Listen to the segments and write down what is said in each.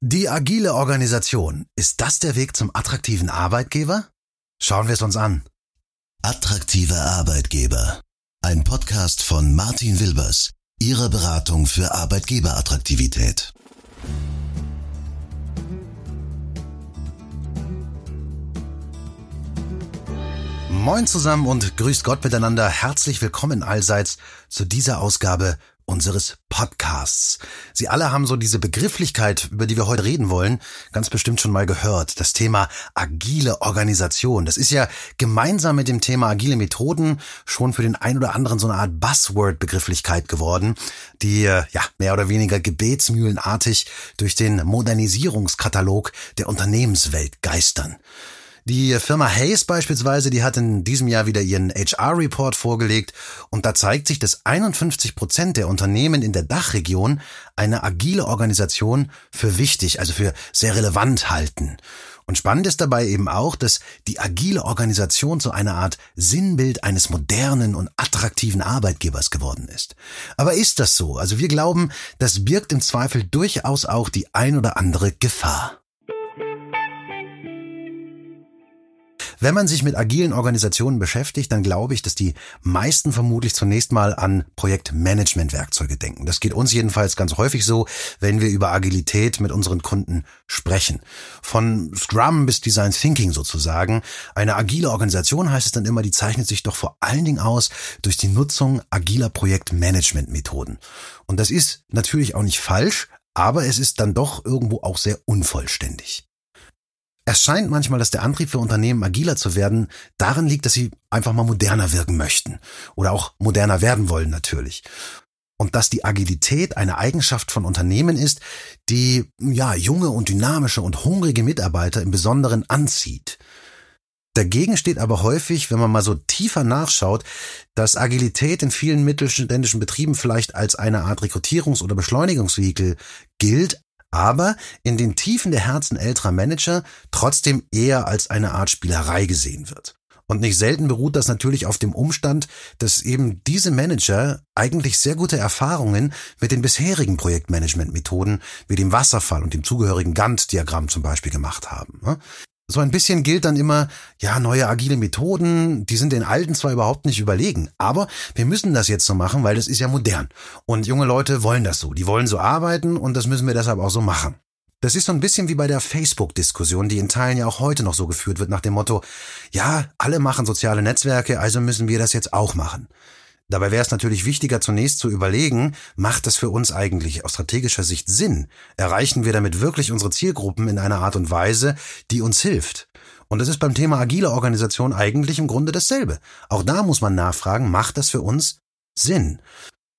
Die agile Organisation, ist das der Weg zum attraktiven Arbeitgeber? Schauen wir es uns an. Attraktiver Arbeitgeber. Ein Podcast von Martin Wilbers, Ihrer Beratung für Arbeitgeberattraktivität. Moin zusammen und grüßt Gott miteinander. Herzlich willkommen allseits zu dieser Ausgabe unseres Podcasts. Sie alle haben so diese Begrifflichkeit, über die wir heute reden wollen, ganz bestimmt schon mal gehört. Das Thema agile Organisation. Das ist ja gemeinsam mit dem Thema agile Methoden schon für den ein oder anderen so eine Art Buzzword-Begrifflichkeit geworden, die äh, ja mehr oder weniger gebetsmühlenartig durch den Modernisierungskatalog der Unternehmenswelt geistern. Die Firma Hayes beispielsweise, die hat in diesem Jahr wieder ihren HR-Report vorgelegt und da zeigt sich, dass 51 Prozent der Unternehmen in der Dachregion eine agile Organisation für wichtig, also für sehr relevant halten. Und spannend ist dabei eben auch, dass die agile Organisation zu einer Art Sinnbild eines modernen und attraktiven Arbeitgebers geworden ist. Aber ist das so? Also wir glauben, das birgt im Zweifel durchaus auch die ein oder andere Gefahr. Wenn man sich mit agilen Organisationen beschäftigt, dann glaube ich, dass die meisten vermutlich zunächst mal an Projektmanagement-Werkzeuge denken. Das geht uns jedenfalls ganz häufig so, wenn wir über Agilität mit unseren Kunden sprechen. Von Scrum bis Design Thinking sozusagen. Eine agile Organisation heißt es dann immer, die zeichnet sich doch vor allen Dingen aus durch die Nutzung agiler Projektmanagement-Methoden. Und das ist natürlich auch nicht falsch, aber es ist dann doch irgendwo auch sehr unvollständig. Es scheint manchmal, dass der Antrieb für Unternehmen agiler zu werden darin liegt, dass sie einfach mal moderner wirken möchten oder auch moderner werden wollen natürlich. Und dass die Agilität eine Eigenschaft von Unternehmen ist, die ja junge und dynamische und hungrige Mitarbeiter im Besonderen anzieht. Dagegen steht aber häufig, wenn man mal so tiefer nachschaut, dass Agilität in vielen mittelständischen Betrieben vielleicht als eine Art Rekrutierungs- oder Beschleunigungsvehikel gilt, aber in den Tiefen der Herzen älterer Manager trotzdem eher als eine Art Spielerei gesehen wird. Und nicht selten beruht das natürlich auf dem Umstand, dass eben diese Manager eigentlich sehr gute Erfahrungen mit den bisherigen Projektmanagement-Methoden wie dem Wasserfall und dem zugehörigen Gantt-Diagramm zum Beispiel gemacht haben. So ein bisschen gilt dann immer, ja, neue agile Methoden, die sind den alten zwar überhaupt nicht überlegen, aber wir müssen das jetzt so machen, weil das ist ja modern. Und junge Leute wollen das so, die wollen so arbeiten und das müssen wir deshalb auch so machen. Das ist so ein bisschen wie bei der Facebook-Diskussion, die in Teilen ja auch heute noch so geführt wird nach dem Motto, ja, alle machen soziale Netzwerke, also müssen wir das jetzt auch machen. Dabei wäre es natürlich wichtiger, zunächst zu überlegen, macht das für uns eigentlich aus strategischer Sicht Sinn? Erreichen wir damit wirklich unsere Zielgruppen in einer Art und Weise, die uns hilft? Und das ist beim Thema agile Organisation eigentlich im Grunde dasselbe. Auch da muss man nachfragen, macht das für uns Sinn?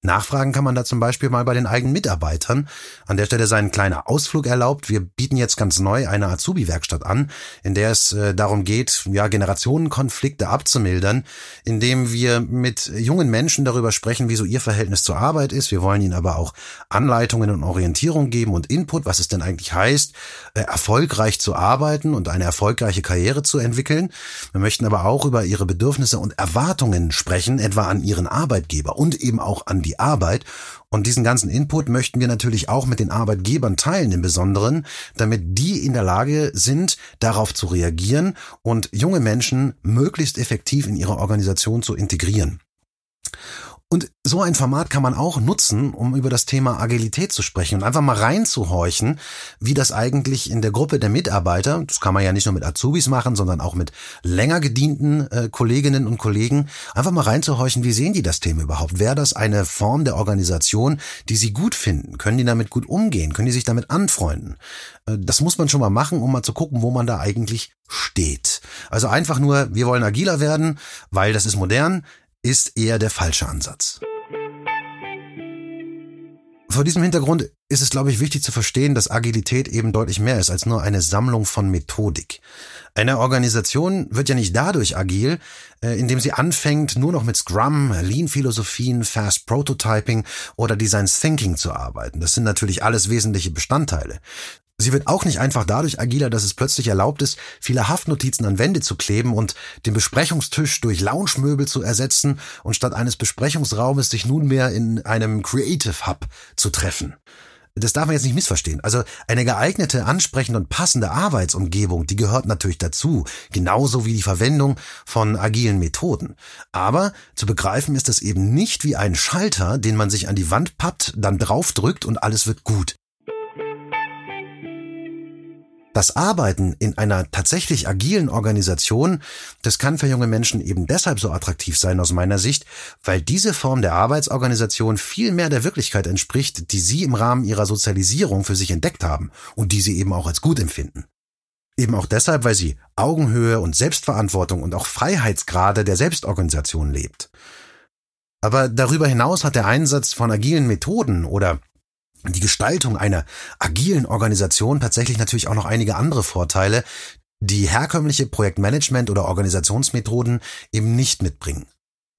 Nachfragen kann man da zum Beispiel mal bei den eigenen Mitarbeitern. An der Stelle sei ein kleiner Ausflug erlaubt. Wir bieten jetzt ganz neu eine Azubi-Werkstatt an, in der es äh, darum geht, ja, Generationenkonflikte abzumildern, indem wir mit jungen Menschen darüber sprechen, wie so ihr Verhältnis zur Arbeit ist. Wir wollen ihnen aber auch Anleitungen und Orientierung geben und Input, was es denn eigentlich heißt, äh, erfolgreich zu arbeiten und eine erfolgreiche Karriere zu entwickeln. Wir möchten aber auch über ihre Bedürfnisse und Erwartungen sprechen, etwa an ihren Arbeitgeber und eben auch an die die Arbeit. Und diesen ganzen Input möchten wir natürlich auch mit den Arbeitgebern teilen im Besonderen, damit die in der Lage sind, darauf zu reagieren und junge Menschen möglichst effektiv in ihre Organisation zu integrieren. Und so ein Format kann man auch nutzen, um über das Thema Agilität zu sprechen und einfach mal reinzuhorchen, wie das eigentlich in der Gruppe der Mitarbeiter, das kann man ja nicht nur mit Azubis machen, sondern auch mit länger gedienten äh, Kolleginnen und Kollegen, einfach mal reinzuhorchen, wie sehen die das Thema überhaupt? Wäre das eine Form der Organisation, die sie gut finden? Können die damit gut umgehen? Können die sich damit anfreunden? Äh, das muss man schon mal machen, um mal zu gucken, wo man da eigentlich steht. Also einfach nur, wir wollen agiler werden, weil das ist modern ist eher der falsche Ansatz. Vor diesem Hintergrund ist es, glaube ich, wichtig zu verstehen, dass Agilität eben deutlich mehr ist als nur eine Sammlung von Methodik. Eine Organisation wird ja nicht dadurch agil, äh, indem sie anfängt, nur noch mit Scrum, Lean-Philosophien, Fast Prototyping oder Design Thinking zu arbeiten. Das sind natürlich alles wesentliche Bestandteile. Sie wird auch nicht einfach dadurch agiler, dass es plötzlich erlaubt ist, viele Haftnotizen an Wände zu kleben und den Besprechungstisch durch Lounge-Möbel zu ersetzen und statt eines Besprechungsraumes sich nunmehr in einem Creative Hub zu treffen. das darf man jetzt nicht missverstehen. Also eine geeignete, ansprechende und passende Arbeitsumgebung, die gehört natürlich dazu, genauso wie die Verwendung von agilen Methoden. Aber zu begreifen ist das eben nicht wie ein Schalter, den man sich an die Wand pappt, dann draufdrückt und alles wird gut. Das Arbeiten in einer tatsächlich agilen Organisation, das kann für junge Menschen eben deshalb so attraktiv sein aus meiner Sicht, weil diese Form der Arbeitsorganisation viel mehr der Wirklichkeit entspricht, die sie im Rahmen ihrer Sozialisierung für sich entdeckt haben und die sie eben auch als gut empfinden. Eben auch deshalb, weil sie Augenhöhe und Selbstverantwortung und auch Freiheitsgrade der Selbstorganisation lebt. Aber darüber hinaus hat der Einsatz von agilen Methoden oder die Gestaltung einer agilen Organisation tatsächlich natürlich auch noch einige andere Vorteile, die herkömmliche Projektmanagement oder Organisationsmethoden eben nicht mitbringen.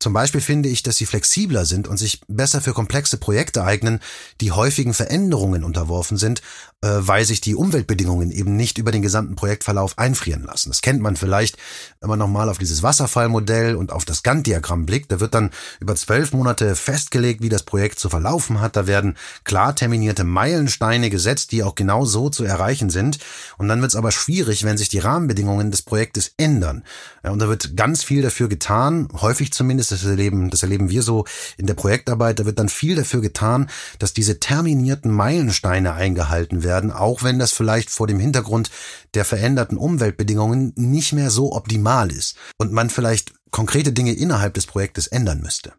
Zum Beispiel finde ich, dass sie flexibler sind und sich besser für komplexe Projekte eignen, die häufigen Veränderungen unterworfen sind, äh, weil sich die Umweltbedingungen eben nicht über den gesamten Projektverlauf einfrieren lassen. Das kennt man vielleicht, wenn man nochmal auf dieses Wasserfallmodell und auf das Gantt-Diagramm blickt. Da wird dann über zwölf Monate festgelegt, wie das Projekt zu verlaufen hat. Da werden klar terminierte Meilensteine gesetzt, die auch genau so zu erreichen sind. Und dann wird es aber schwierig, wenn sich die Rahmenbedingungen des Projektes ändern. Ja, und da wird ganz viel dafür getan, häufig zumindest, das erleben, das erleben wir so in der Projektarbeit, da wird dann viel dafür getan, dass diese terminierten Meilensteine eingehalten werden werden, auch wenn das vielleicht vor dem Hintergrund der veränderten Umweltbedingungen nicht mehr so optimal ist und man vielleicht konkrete Dinge innerhalb des Projektes ändern müsste.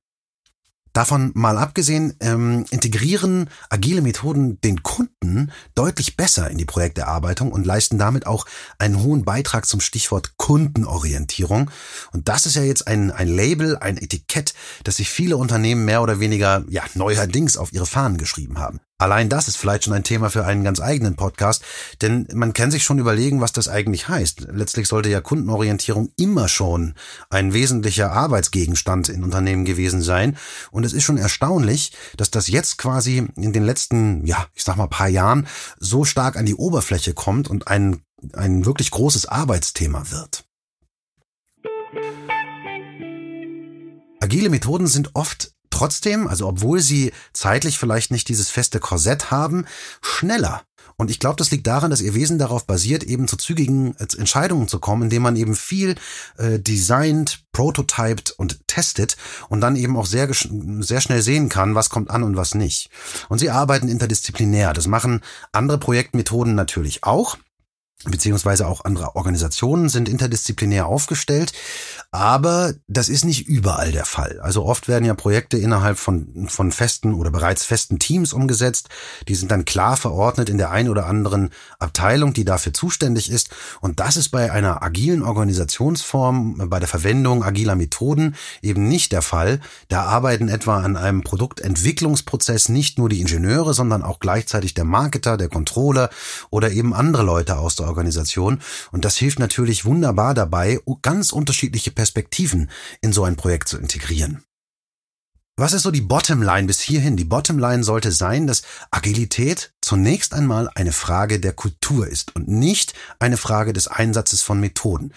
Davon mal abgesehen, ähm, integrieren agile Methoden den Kunden deutlich besser in die Projekterarbeitung und leisten damit auch einen hohen Beitrag zum Stichwort Kundenorientierung. Und das ist ja jetzt ein, ein Label, ein Etikett, das sich viele Unternehmen mehr oder weniger ja, neuerdings auf ihre Fahnen geschrieben haben. Allein das ist vielleicht schon ein Thema für einen ganz eigenen Podcast, denn man kann sich schon überlegen, was das eigentlich heißt. Letztlich sollte ja Kundenorientierung immer schon ein wesentlicher Arbeitsgegenstand in Unternehmen gewesen sein. Und es ist schon erstaunlich, dass das jetzt quasi in den letzten, ja, ich sag mal paar Jahren so stark an die Oberfläche kommt und ein, ein wirklich großes Arbeitsthema wird. Agile Methoden sind oft trotzdem, also obwohl sie zeitlich vielleicht nicht dieses feste Korsett haben, schneller. Und ich glaube, das liegt daran, dass ihr Wesen darauf basiert, eben zu zügigen äh, Entscheidungen zu kommen, indem man eben viel äh, designt, prototyped und testet und dann eben auch sehr, sehr schnell sehen kann, was kommt an und was nicht. Und sie arbeiten interdisziplinär. Das machen andere Projektmethoden natürlich auch beziehungsweise auch andere Organisationen sind interdisziplinär aufgestellt. Aber das ist nicht überall der Fall. Also oft werden ja Projekte innerhalb von, von festen oder bereits festen Teams umgesetzt. Die sind dann klar verordnet in der einen oder anderen Abteilung, die dafür zuständig ist. Und das ist bei einer agilen Organisationsform, bei der Verwendung agiler Methoden eben nicht der Fall. Da arbeiten etwa an einem Produktentwicklungsprozess nicht nur die Ingenieure, sondern auch gleichzeitig der Marketer, der Controller oder eben andere Leute aus der Organisation. Und das hilft natürlich wunderbar dabei, ganz unterschiedliche Perspektiven in so ein Projekt zu integrieren. Was ist so die Bottomline bis hierhin? Die Bottomline sollte sein, dass Agilität zunächst einmal eine Frage der Kultur ist und nicht eine Frage des Einsatzes von Methoden.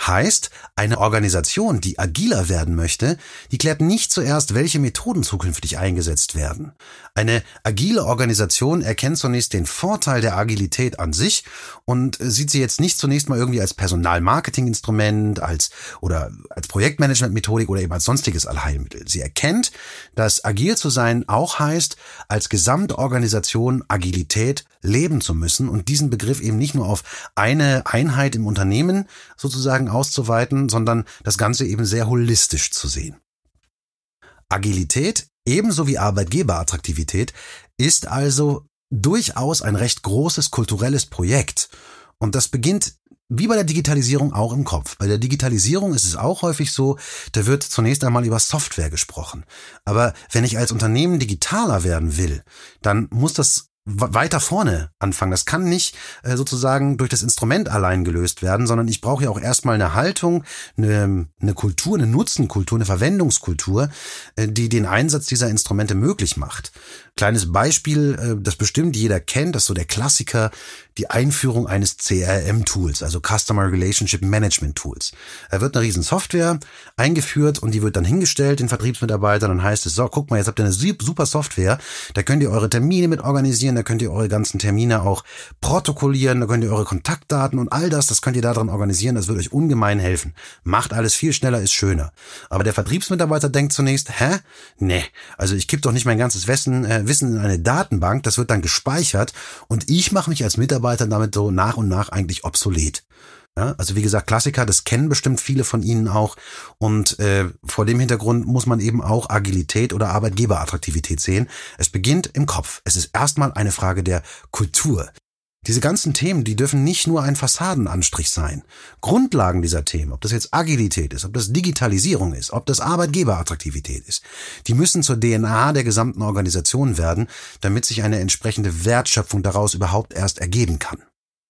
Heißt, eine Organisation, die agiler werden möchte, die klärt nicht zuerst, welche Methoden zukünftig eingesetzt werden. Eine agile Organisation erkennt zunächst den Vorteil der Agilität an sich und sieht sie jetzt nicht zunächst mal irgendwie als Personalmarketinginstrument, als oder als Projektmanagementmethodik oder eben als sonstiges Allheilmittel. Sie erkennt, dass agil zu sein auch heißt, als Gesamtorganisation Agilität leben zu müssen und diesen Begriff eben nicht nur auf eine Einheit im Unternehmen sozusagen auszuweiten, sondern das Ganze eben sehr holistisch zu sehen. Agilität, ebenso wie Arbeitgeberattraktivität, ist also durchaus ein recht großes kulturelles Projekt. Und das beginnt wie bei der Digitalisierung auch im Kopf. Bei der Digitalisierung ist es auch häufig so, da wird zunächst einmal über Software gesprochen. Aber wenn ich als Unternehmen digitaler werden will, dann muss das weiter vorne anfangen. Das kann nicht äh, sozusagen durch das Instrument allein gelöst werden, sondern ich brauche ja auch erstmal eine Haltung, eine, eine Kultur, eine Nutzenkultur, eine Verwendungskultur, äh, die den Einsatz dieser Instrumente möglich macht. Kleines Beispiel, äh, das bestimmt jeder kennt, das ist so der Klassiker, die Einführung eines CRM-Tools, also Customer Relationship Management Tools. Da wird eine riesen Software eingeführt und die wird dann hingestellt den Vertriebsmitarbeitern. Dann heißt es, so, guck mal, jetzt habt ihr eine super Software, da könnt ihr eure Termine mit organisieren, da könnt ihr eure ganzen Termine auch protokollieren, da könnt ihr eure Kontaktdaten und all das, das könnt ihr da dran organisieren, das wird euch ungemein helfen. Macht alles viel schneller, ist schöner. Aber der Vertriebsmitarbeiter denkt zunächst, hä? Nee, also ich gebe doch nicht mein ganzes Wissen, äh, Wissen in eine Datenbank, das wird dann gespeichert und ich mache mich als Mitarbeiter damit so nach und nach eigentlich obsolet. Ja, also wie gesagt, Klassiker, das kennen bestimmt viele von Ihnen auch. Und äh, vor dem Hintergrund muss man eben auch Agilität oder Arbeitgeberattraktivität sehen. Es beginnt im Kopf. Es ist erstmal eine Frage der Kultur. Diese ganzen Themen, die dürfen nicht nur ein Fassadenanstrich sein. Grundlagen dieser Themen, ob das jetzt Agilität ist, ob das Digitalisierung ist, ob das Arbeitgeberattraktivität ist, die müssen zur DNA der gesamten Organisation werden, damit sich eine entsprechende Wertschöpfung daraus überhaupt erst ergeben kann.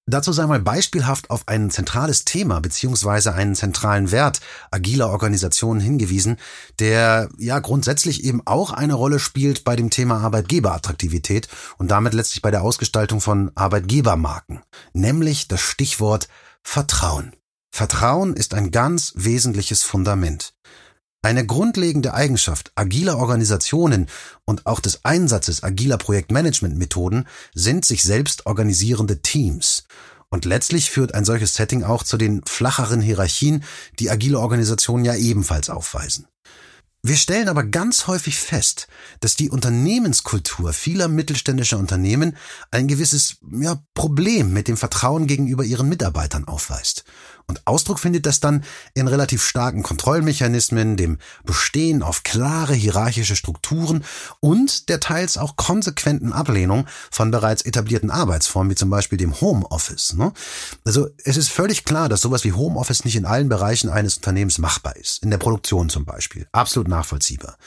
Dazu sei mal beispielhaft auf ein zentrales Thema beziehungsweise einen zentralen Wert agiler Organisationen hingewiesen, der ja grundsätzlich eben auch eine Rolle spielt bei dem Thema Arbeitgeberattraktivität und damit letztlich bei der Ausgestaltung von Arbeitgebermarken, nämlich das Stichwort Vertrauen. Vertrauen ist ein ganz wesentliches Fundament. Eine grundlegende Eigenschaft agiler Organisationen und auch des Einsatzes agiler Projektmanagementmethoden sind sich selbst organisierende Teams. Und letztlich führt ein solches Setting auch zu den flacheren Hierarchien, die agile Organisationen ja ebenfalls aufweisen. Wir stellen aber ganz häufig fest, dass die Unternehmenskultur vieler mittelständischer Unternehmen ein gewisses ja, Problem mit dem Vertrauen gegenüber ihren Mitarbeitern aufweist. Und Ausdruck findet das dann in relativ starken Kontrollmechanismen, dem Bestehen auf klare hierarchische Strukturen und der teils auch konsequenten Ablehnung von bereits etablierten Arbeitsformen, wie zum Beispiel dem Homeoffice. Ne? Also es ist völlig klar, dass sowas wie Homeoffice nicht in allen Bereichen eines Unternehmens machbar ist. In der Produktion zum Beispiel. Absolut nachvollziehbar.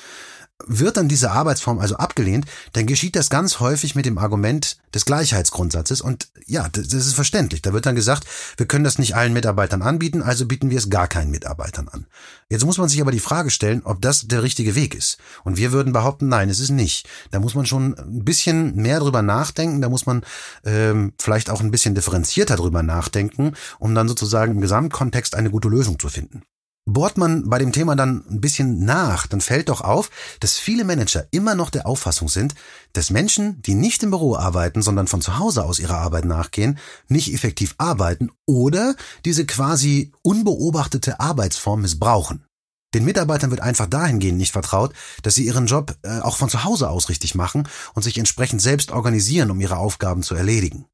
Wird dann diese Arbeitsform also abgelehnt, dann geschieht das ganz häufig mit dem Argument des Gleichheitsgrundsatzes und ja, das ist verständlich. Da wird dann gesagt, wir können das nicht allen Mitarbeitern anbieten, also bieten wir es gar keinen Mitarbeitern an. Jetzt muss man sich aber die Frage stellen, ob das der richtige Weg ist. Und wir würden behaupten, nein, es ist nicht. Da muss man schon ein bisschen mehr drüber nachdenken, da muss man ähm, vielleicht auch ein bisschen differenzierter drüber nachdenken, um dann sozusagen im Gesamtkontext eine gute Lösung zu finden. Bohrt man bei dem Thema dann ein bisschen nach, dann fällt doch auf, dass viele Manager immer noch der Auffassung sind, dass Menschen, die nicht im Büro arbeiten, sondern von zu Hause aus ihrer Arbeit nachgehen, nicht effektiv arbeiten oder diese quasi unbeobachtete Arbeitsform missbrauchen. Den Mitarbeitern wird einfach dahingehend nicht vertraut, dass sie ihren Job äh, auch von zu Hause aus richtig machen und sich entsprechend selbst organisieren, um ihre Aufgaben zu erledigen.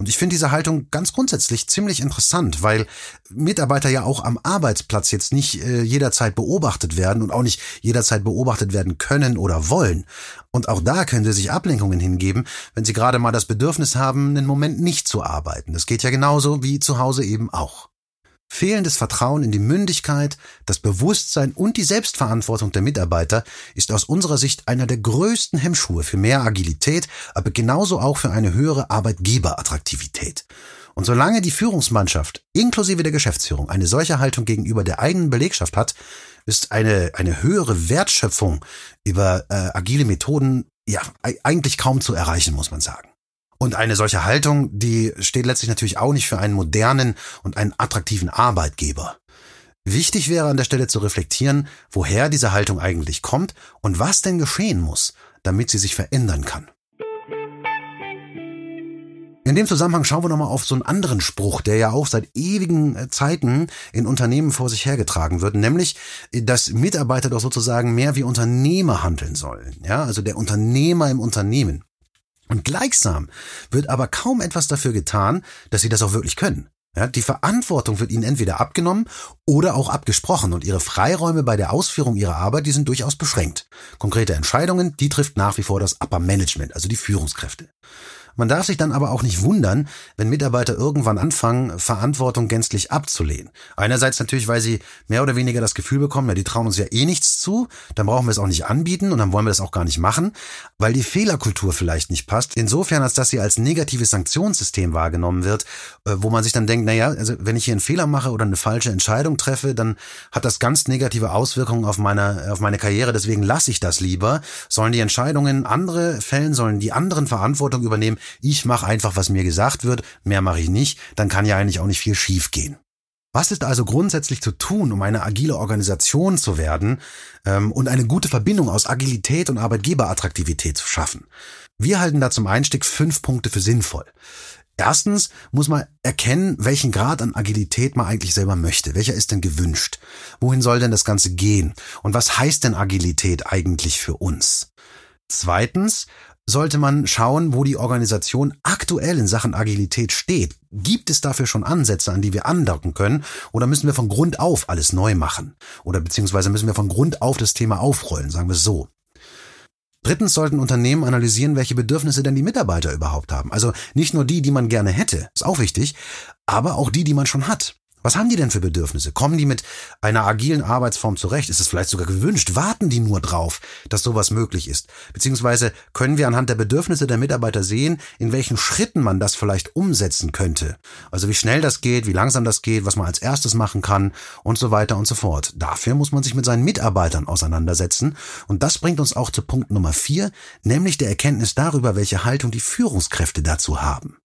Und ich finde diese Haltung ganz grundsätzlich ziemlich interessant, weil Mitarbeiter ja auch am Arbeitsplatz jetzt nicht äh, jederzeit beobachtet werden und auch nicht jederzeit beobachtet werden können oder wollen. Und auch da können sie sich Ablenkungen hingeben, wenn sie gerade mal das Bedürfnis haben, einen Moment nicht zu arbeiten. Das geht ja genauso wie zu Hause eben auch. Fehlendes Vertrauen in die Mündigkeit, das Bewusstsein und die Selbstverantwortung der Mitarbeiter ist aus unserer Sicht einer der größten Hemmschuhe für mehr Agilität, aber genauso auch für eine höhere Arbeitgeberattraktivität. Und solange die Führungsmannschaft inklusive der Geschäftsführung eine solche Haltung gegenüber der eigenen Belegschaft hat, ist eine, eine höhere Wertschöpfung über äh, agile Methoden ja eigentlich kaum zu erreichen, muss man sagen. Und eine solche Haltung, die steht letztlich natürlich auch nicht für einen modernen und einen attraktiven Arbeitgeber. Wichtig wäre an der Stelle zu reflektieren, woher diese Haltung eigentlich kommt und was denn geschehen muss, damit sie sich verändern kann. In dem Zusammenhang schauen wir nochmal auf so einen anderen Spruch, der ja auch seit ewigen äh, Zeiten in Unternehmen vor sich hergetragen wird, nämlich, dass Mitarbeiter doch sozusagen mehr wie Unternehmer handeln sollen. Ja, also der Unternehmer im Unternehmen. Und gleichsam wird aber kaum etwas dafür getan, dass sie das auch wirklich können. Ja, die Verantwortung wird ihnen entweder abgenommen oder auch abgesprochen und ihre Freiräume bei der Ausführung ihrer Arbeit, die sind durchaus beschränkt. Konkrete Entscheidungen, die trifft nach wie vor das Upper Management, also die Führungskräfte. Man darf sich dann aber auch nicht wundern, wenn Mitarbeiter irgendwann anfangen, Verantwortung gänzlich abzulehnen. Einerseits natürlich, weil sie mehr oder weniger das Gefühl bekommen, ja, die trauen uns ja eh nichts zu, dann brauchen wir es auch nicht anbieten und dann wollen wir das auch gar nicht machen, weil die Fehlerkultur vielleicht nicht passt. Insofern, als dass sie als negatives Sanktionssystem wahrgenommen wird, äh, wo man sich dann denkt, na ja, also wenn ich hier einen Fehler mache oder eine falsche Entscheidung treffe, dann hat das ganz negative Auswirkungen auf meine, auf meine Karriere, deswegen lasse ich das lieber. Sollen die Entscheidungen andere fällen, sollen die anderen Verantwortung übernehmen, ich mache einfach, was mir gesagt wird, mehr mache ich nicht, dann kann ja eigentlich auch nicht viel schief gehen. Was ist also grundsätzlich zu tun, um eine agile Organisation zu werden ähm, und eine gute Verbindung aus Agilität und Arbeitgeberattraktivität zu schaffen? Wir halten da zum Einstieg fünf Punkte für sinnvoll. Erstens muss man erkennen, welchen Grad an Agilität man eigentlich selber möchte. Welcher ist denn gewünscht? Wohin soll denn das Ganze gehen? Und was heißt denn Agilität eigentlich für uns? Zweitens sollte man schauen, wo die Organisation aktuell in Sachen Agilität steht. Gibt es dafür schon Ansätze, an die wir andocken können? Oder müssen wir von Grund auf alles neu machen? Oder beziehungsweise müssen wir von Grund auf das Thema aufrollen, sagen wir es so. Drittens sollten Unternehmen analysieren, welche Bedürfnisse denn die Mitarbeiter überhaupt haben. Also nicht nur die, die man gerne hätte, ist auch wichtig, aber auch die, die man schon hat. Was haben die denn für Bedürfnisse? Kommen die mit einer agilen Arbeitsform zurecht? Ist es vielleicht sogar gewünscht? Warten die nur drauf, dass sowas möglich ist? Beziehungsweise können wir anhand der Bedürfnisse der Mitarbeiter sehen, in welchen Schritten man das vielleicht umsetzen könnte? Also wie schnell das geht, wie langsam das geht, was man als erstes machen kann und so weiter und so fort. Dafür muss man sich mit seinen Mitarbeitern auseinandersetzen. Und das bringt uns auch zu Punkt Nummer vier, nämlich der Erkenntnis darüber, welche Haltung die Führungskräfte dazu haben.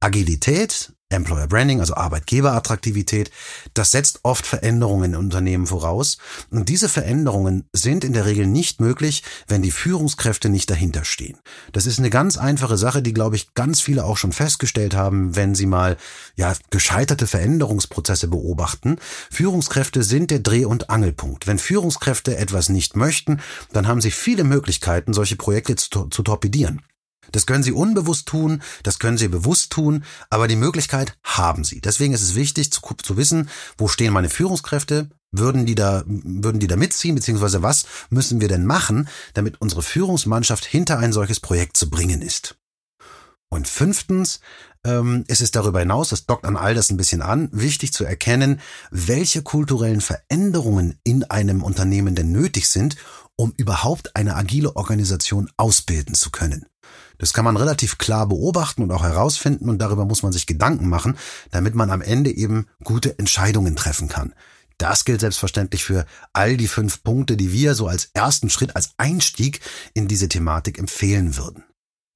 Agilität, Employer Branding, also Arbeitgeberattraktivität, das setzt oft Veränderungen in Unternehmen voraus. Und diese Veränderungen sind in der Regel nicht möglich, wenn die Führungskräfte nicht dahinter stehen. Das ist eine ganz einfache Sache, die, glaube ich, ganz viele auch schon festgestellt haben, wenn sie mal, ja, gescheiterte Veränderungsprozesse beobachten. Führungskräfte sind der Dreh- und Angelpunkt. Wenn Führungskräfte etwas nicht möchten, dann haben sie viele Möglichkeiten, solche Projekte zu, zu torpedieren. Das können Sie unbewusst tun, das können Sie bewusst tun, aber die Möglichkeit haben Sie. Deswegen ist es wichtig zu, zu wissen, wo stehen meine Führungskräfte, würden die da, würden die da mitziehen, beziehungsweise was müssen wir denn machen, damit unsere Führungsmannschaft hinter ein solches Projekt zu bringen ist. Und fünftens ähm, ist es darüber hinaus, das dockt an all das ein bisschen an, wichtig zu erkennen, welche kulturellen Veränderungen in einem Unternehmen denn nötig sind, um überhaupt eine agile Organisation ausbilden zu können. Das kann man relativ klar beobachten und auch herausfinden und darüber muss man sich Gedanken machen, damit man am Ende eben gute Entscheidungen treffen kann. Das gilt selbstverständlich für all die fünf Punkte, die wir so als ersten Schritt, als Einstieg in diese Thematik empfehlen würden.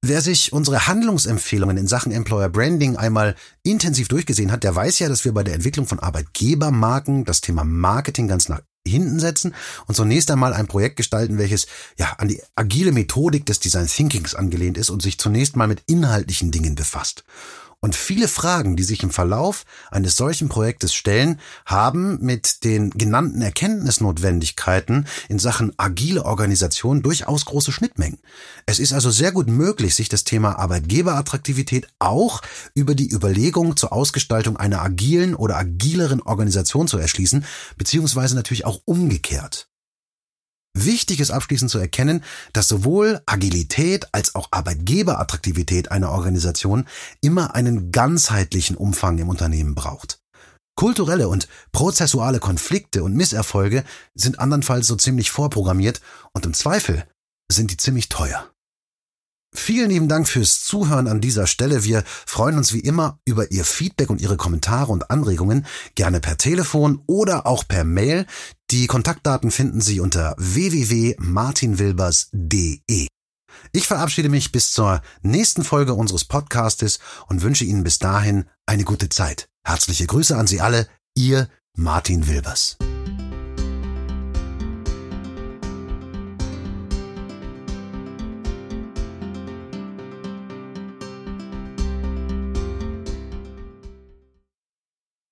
Wer sich unsere Handlungsempfehlungen in Sachen Employer Branding einmal intensiv durchgesehen hat, der weiß ja, dass wir bei der Entwicklung von Arbeitgebermarken das Thema Marketing ganz nach hinten setzen und zunächst einmal ein Projekt gestalten, welches ja an die agile Methodik des Design Thinkings angelehnt ist und sich zunächst mal mit inhaltlichen Dingen befasst. Und viele Fragen, die sich im Verlauf eines solchen Projektes stellen, haben mit den genannten Erkenntnisnotwendigkeiten in Sachen agile Organisation durchaus große Schnittmengen. Es ist also sehr gut möglich, sich das Thema Arbeitgeberattraktivität auch über die Überlegung zur Ausgestaltung einer agilen oder agileren Organisation zu erschließen, beziehungsweise natürlich auch umgekehrt. Wichtig ist abschließend zu erkennen, dass sowohl Agilität als auch Arbeitgeberattraktivität einer Organisation immer einen ganzheitlichen Umfang im Unternehmen braucht. Kulturelle und prozessuale Konflikte und Misserfolge sind andernfalls so ziemlich vorprogrammiert und im Zweifel sind die ziemlich teuer. Vielen lieben Dank fürs Zuhören an dieser Stelle. Wir freuen uns wie immer über Ihr Feedback und Ihre Kommentare und Anregungen, gerne per Telefon oder auch per Mail. Die Kontaktdaten finden Sie unter www.martinwilbers.de. Ich verabschiede mich bis zur nächsten Folge unseres Podcastes und wünsche Ihnen bis dahin eine gute Zeit. Herzliche Grüße an Sie alle, Ihr Martin Wilbers.